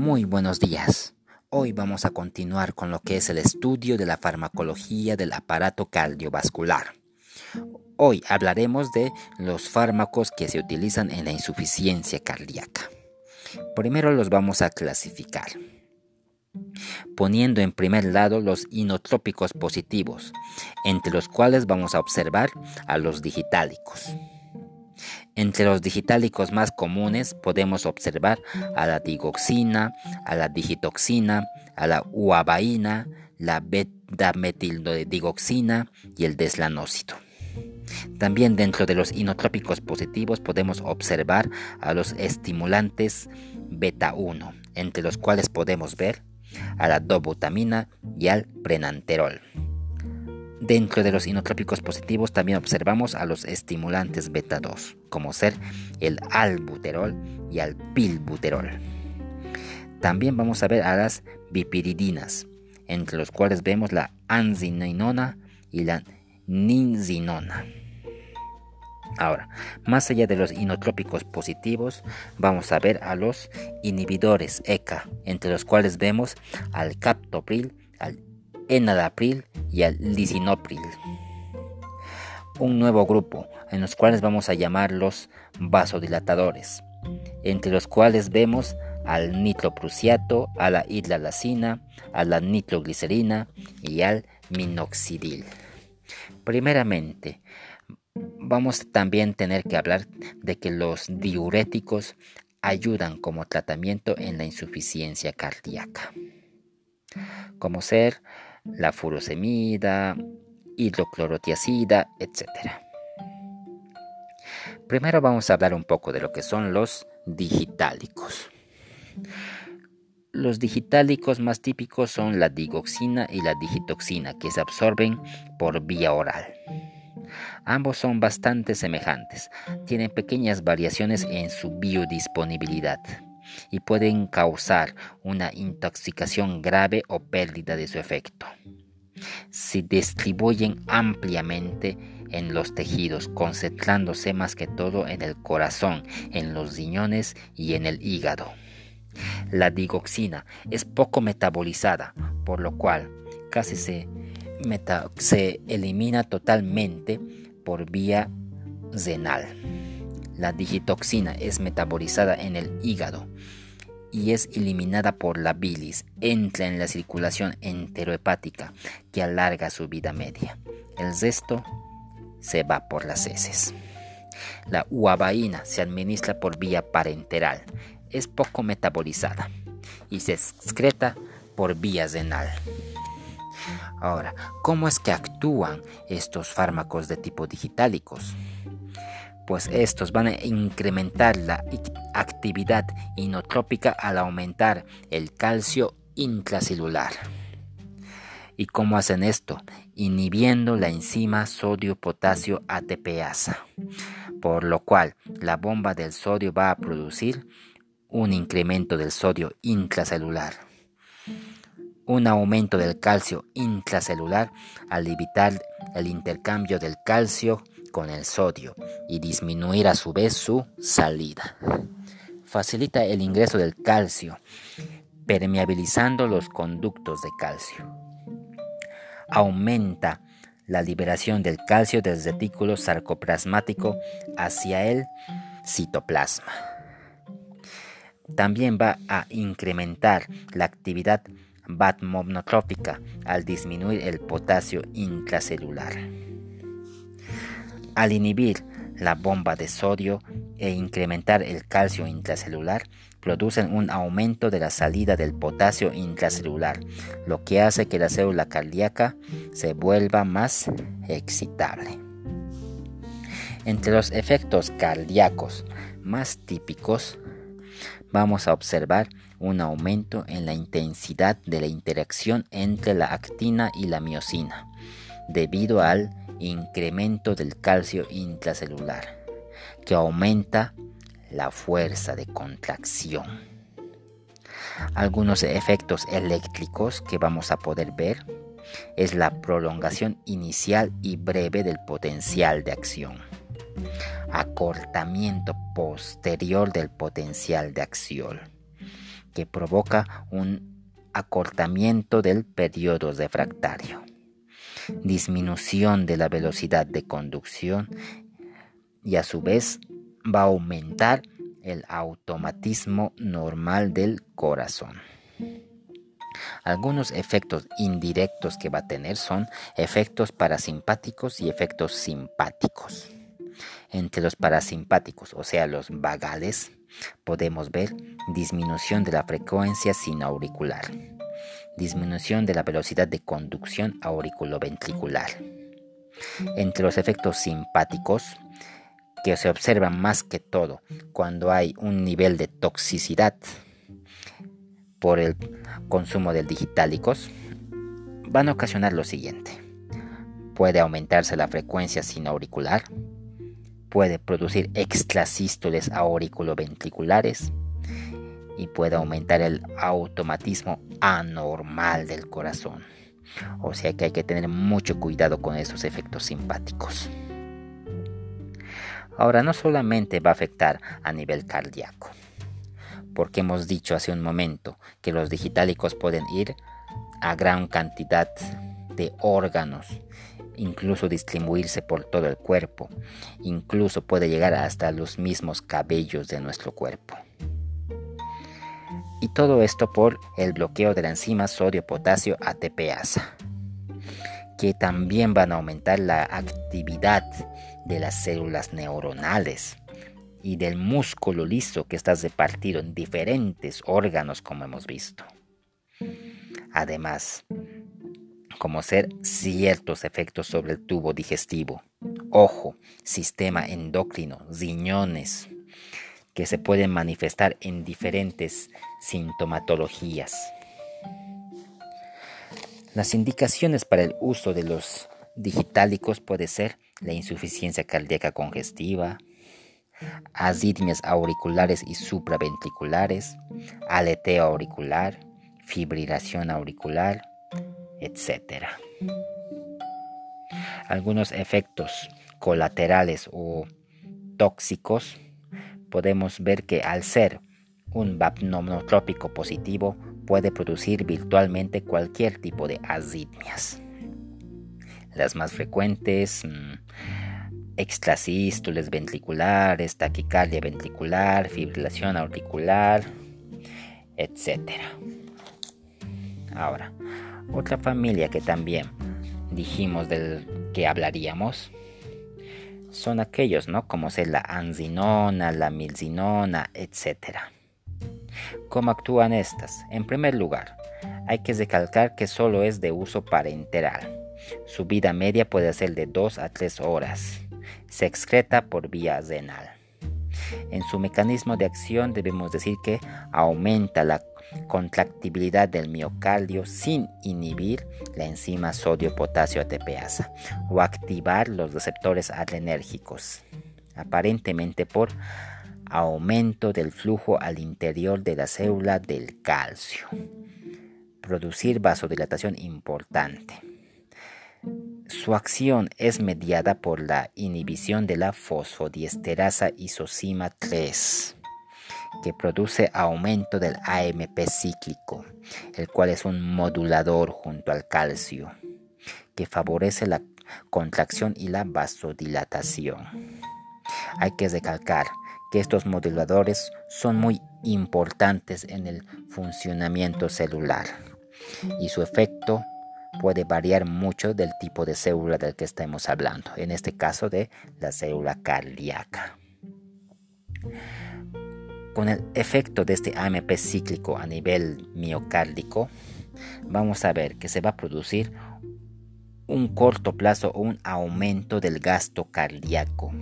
Muy buenos días. Hoy vamos a continuar con lo que es el estudio de la farmacología del aparato cardiovascular. Hoy hablaremos de los fármacos que se utilizan en la insuficiencia cardíaca. Primero los vamos a clasificar, poniendo en primer lado los inotrópicos positivos, entre los cuales vamos a observar a los digitálicos. Entre los digitálicos más comunes podemos observar a la digoxina, a la digitoxina, a la uabaína, la beta-metildigoxina y el deslanócito. También dentro de los inotrópicos positivos podemos observar a los estimulantes beta 1, entre los cuales podemos ver a la dobutamina y al prenanterol. Dentro de los inotrópicos positivos también observamos a los estimulantes beta 2, como ser el albuterol y el pilbuterol. También vamos a ver a las bipiridinas, entre los cuales vemos la anzininona y la ninzinona. Ahora, más allá de los inotrópicos positivos, vamos a ver a los inhibidores ECA, entre los cuales vemos al captopril, al enalapril y al lisinopril. Un nuevo grupo en los cuales vamos a llamar los vasodilatadores, entre los cuales vemos al nitroprusiato, a la hidrolacina, a la nitroglicerina y al minoxidil. Primeramente, vamos también a tener que hablar de que los diuréticos ayudan como tratamiento en la insuficiencia cardíaca, como ser la furosemida, hidroclorotiazida, etc. Primero vamos a hablar un poco de lo que son los digitálicos. Los digitálicos más típicos son la digoxina y la digitoxina, que se absorben por vía oral. Ambos son bastante semejantes, tienen pequeñas variaciones en su biodisponibilidad y pueden causar una intoxicación grave o pérdida de su efecto. Se distribuyen ampliamente en los tejidos, concentrándose más que todo en el corazón, en los riñones y en el hígado. La digoxina es poco metabolizada, por lo cual casi se, se elimina totalmente por vía renal. La digitoxina es metabolizada en el hígado y es eliminada por la bilis. Entra en la circulación enterohepática que alarga su vida media. El resto se va por las heces. La uabaína se administra por vía parenteral. Es poco metabolizada y se excreta por vía renal. Ahora, ¿cómo es que actúan estos fármacos de tipo digitálicos? Pues estos van a incrementar la actividad inotrópica al aumentar el calcio intracelular. ¿Y cómo hacen esto? Inhibiendo la enzima sodio-potasio ATPasa, por lo cual la bomba del sodio va a producir un incremento del sodio intracelular, un aumento del calcio intracelular al evitar el intercambio del calcio con el sodio y disminuir a su vez su salida. Facilita el ingreso del calcio, permeabilizando los conductos de calcio. Aumenta la liberación del calcio del retículo sarcoplasmático hacia el citoplasma. También va a incrementar la actividad batmonotrópica al disminuir el potasio intracelular. Al inhibir la bomba de sodio e incrementar el calcio intracelular, producen un aumento de la salida del potasio intracelular, lo que hace que la célula cardíaca se vuelva más excitable. Entre los efectos cardíacos más típicos, vamos a observar un aumento en la intensidad de la interacción entre la actina y la miocina, debido al incremento del calcio intracelular, que aumenta la fuerza de contracción. Algunos efectos eléctricos que vamos a poder ver es la prolongación inicial y breve del potencial de acción, acortamiento posterior del potencial de acción, que provoca un acortamiento del periodo refractario, disminución de la velocidad de conducción y a su vez va a aumentar el automatismo normal del corazón. Algunos efectos indirectos que va a tener son efectos parasimpáticos y efectos simpáticos. Entre los parasimpáticos, o sea, los vagales, podemos ver disminución de la frecuencia sinauricular, disminución de la velocidad de conducción auriculoventricular. Entre los efectos simpáticos, que se observan más que todo cuando hay un nivel de toxicidad por el consumo de digitálicos, van a ocasionar lo siguiente. Puede aumentarse la frecuencia sinauricular, puede producir extrasístoles auriculoventriculares y puede aumentar el automatismo anormal del corazón. O sea que hay que tener mucho cuidado con esos efectos simpáticos. Ahora no solamente va a afectar a nivel cardíaco, porque hemos dicho hace un momento que los digitálicos pueden ir a gran cantidad de órganos incluso distribuirse por todo el cuerpo, incluso puede llegar hasta los mismos cabellos de nuestro cuerpo. Y todo esto por el bloqueo de la enzima sodio-potasio ATPasa, que también van a aumentar la actividad de las células neuronales y del músculo liso que está repartido en diferentes órganos como hemos visto. Además, como ser ciertos efectos sobre el tubo digestivo, ojo, sistema endocrino, riñones, que se pueden manifestar en diferentes sintomatologías. Las indicaciones para el uso de los digitálicos puede ser la insuficiencia cardíaca congestiva, arritmias auriculares y supraventriculares, aleteo auricular, fibrilación auricular, etc. Algunos efectos colaterales o tóxicos podemos ver que al ser un vapnomotrópico positivo puede producir virtualmente cualquier tipo de arritmias. Las más frecuentes, mm, extrasístoles ventriculares, taquicardia ventricular, fibrilación auricular, etc. Ahora, otra familia que también dijimos del que hablaríamos son aquellos, ¿no? Como ser la anzinona, la milzinona, etc. ¿Cómo actúan estas? En primer lugar, hay que recalcar que solo es de uso parenteral. Su vida media puede ser de 2 a 3 horas. Se excreta por vía renal. En su mecanismo de acción debemos decir que aumenta la contractibilidad del miocardio sin inhibir la enzima sodio-potasio ATPasa o activar los receptores adrenérgicos, aparentemente por aumento del flujo al interior de la célula del calcio, producir vasodilatación importante. Su acción es mediada por la inhibición de la fosfodiesterasa isocima 3 que produce aumento del AMP cíclico, el cual es un modulador junto al calcio, que favorece la contracción y la vasodilatación. Hay que recalcar que estos moduladores son muy importantes en el funcionamiento celular y su efecto puede variar mucho del tipo de célula del que estemos hablando, en este caso de la célula cardíaca. Con el efecto de este AMP cíclico a nivel miocárdico, vamos a ver que se va a producir un corto plazo un aumento del gasto cardíaco.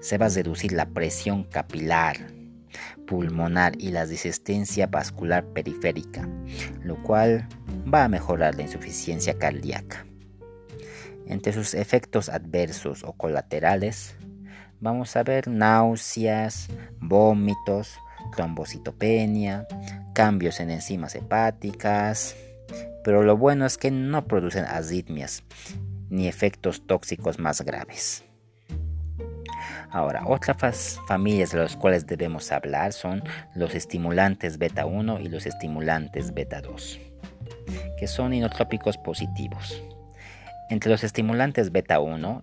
Se va a reducir la presión capilar, pulmonar y la resistencia vascular periférica, lo cual va a mejorar la insuficiencia cardíaca. Entre sus efectos adversos o colaterales vamos a ver náuseas, vómitos, trombocitopenia, cambios en enzimas hepáticas, pero lo bueno es que no producen arritmias ni efectos tóxicos más graves. Ahora, otras familias de las cuales debemos hablar son los estimulantes beta 1 y los estimulantes beta 2, que son inotrópicos positivos. Entre los estimulantes beta 1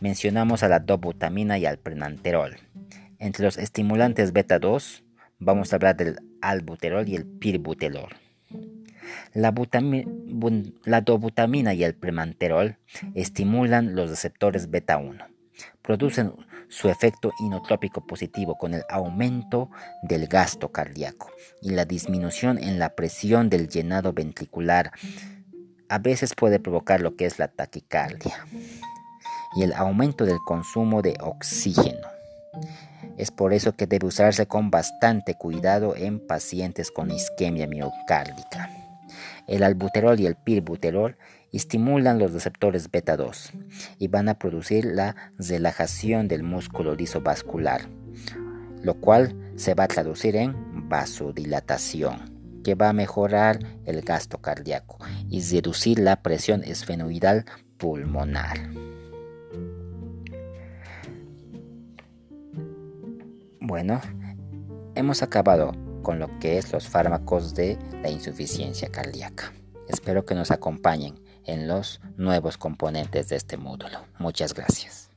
mencionamos a la dobutamina y al prenanterol. Entre los estimulantes beta 2 vamos a hablar del albuterol y el pirbutelol. La, la, dobutamina y el premanterol estimulan los receptores beta 1. Producen su efecto inotrópico positivo con el aumento del gasto cardíaco y la disminución en la presión del llenado ventricular. A veces puede provocar lo que es la taquicardia y el aumento del consumo de oxígeno. Es por eso que debe usarse con bastante cuidado en pacientes con isquemia miocárdica. El albuterol y el pirbuterol estimulan los receptores beta 2 y van a producir la relajación del músculo liso vascular, lo cual se va a traducir en vasodilatación, que va a mejorar el gasto cardíaco y reducir la presión esfenoidal pulmonar. Bueno, hemos acabado con lo que es los fármacos de la insuficiencia cardíaca. Espero que nos acompañen en los nuevos componentes de este módulo. Muchas gracias.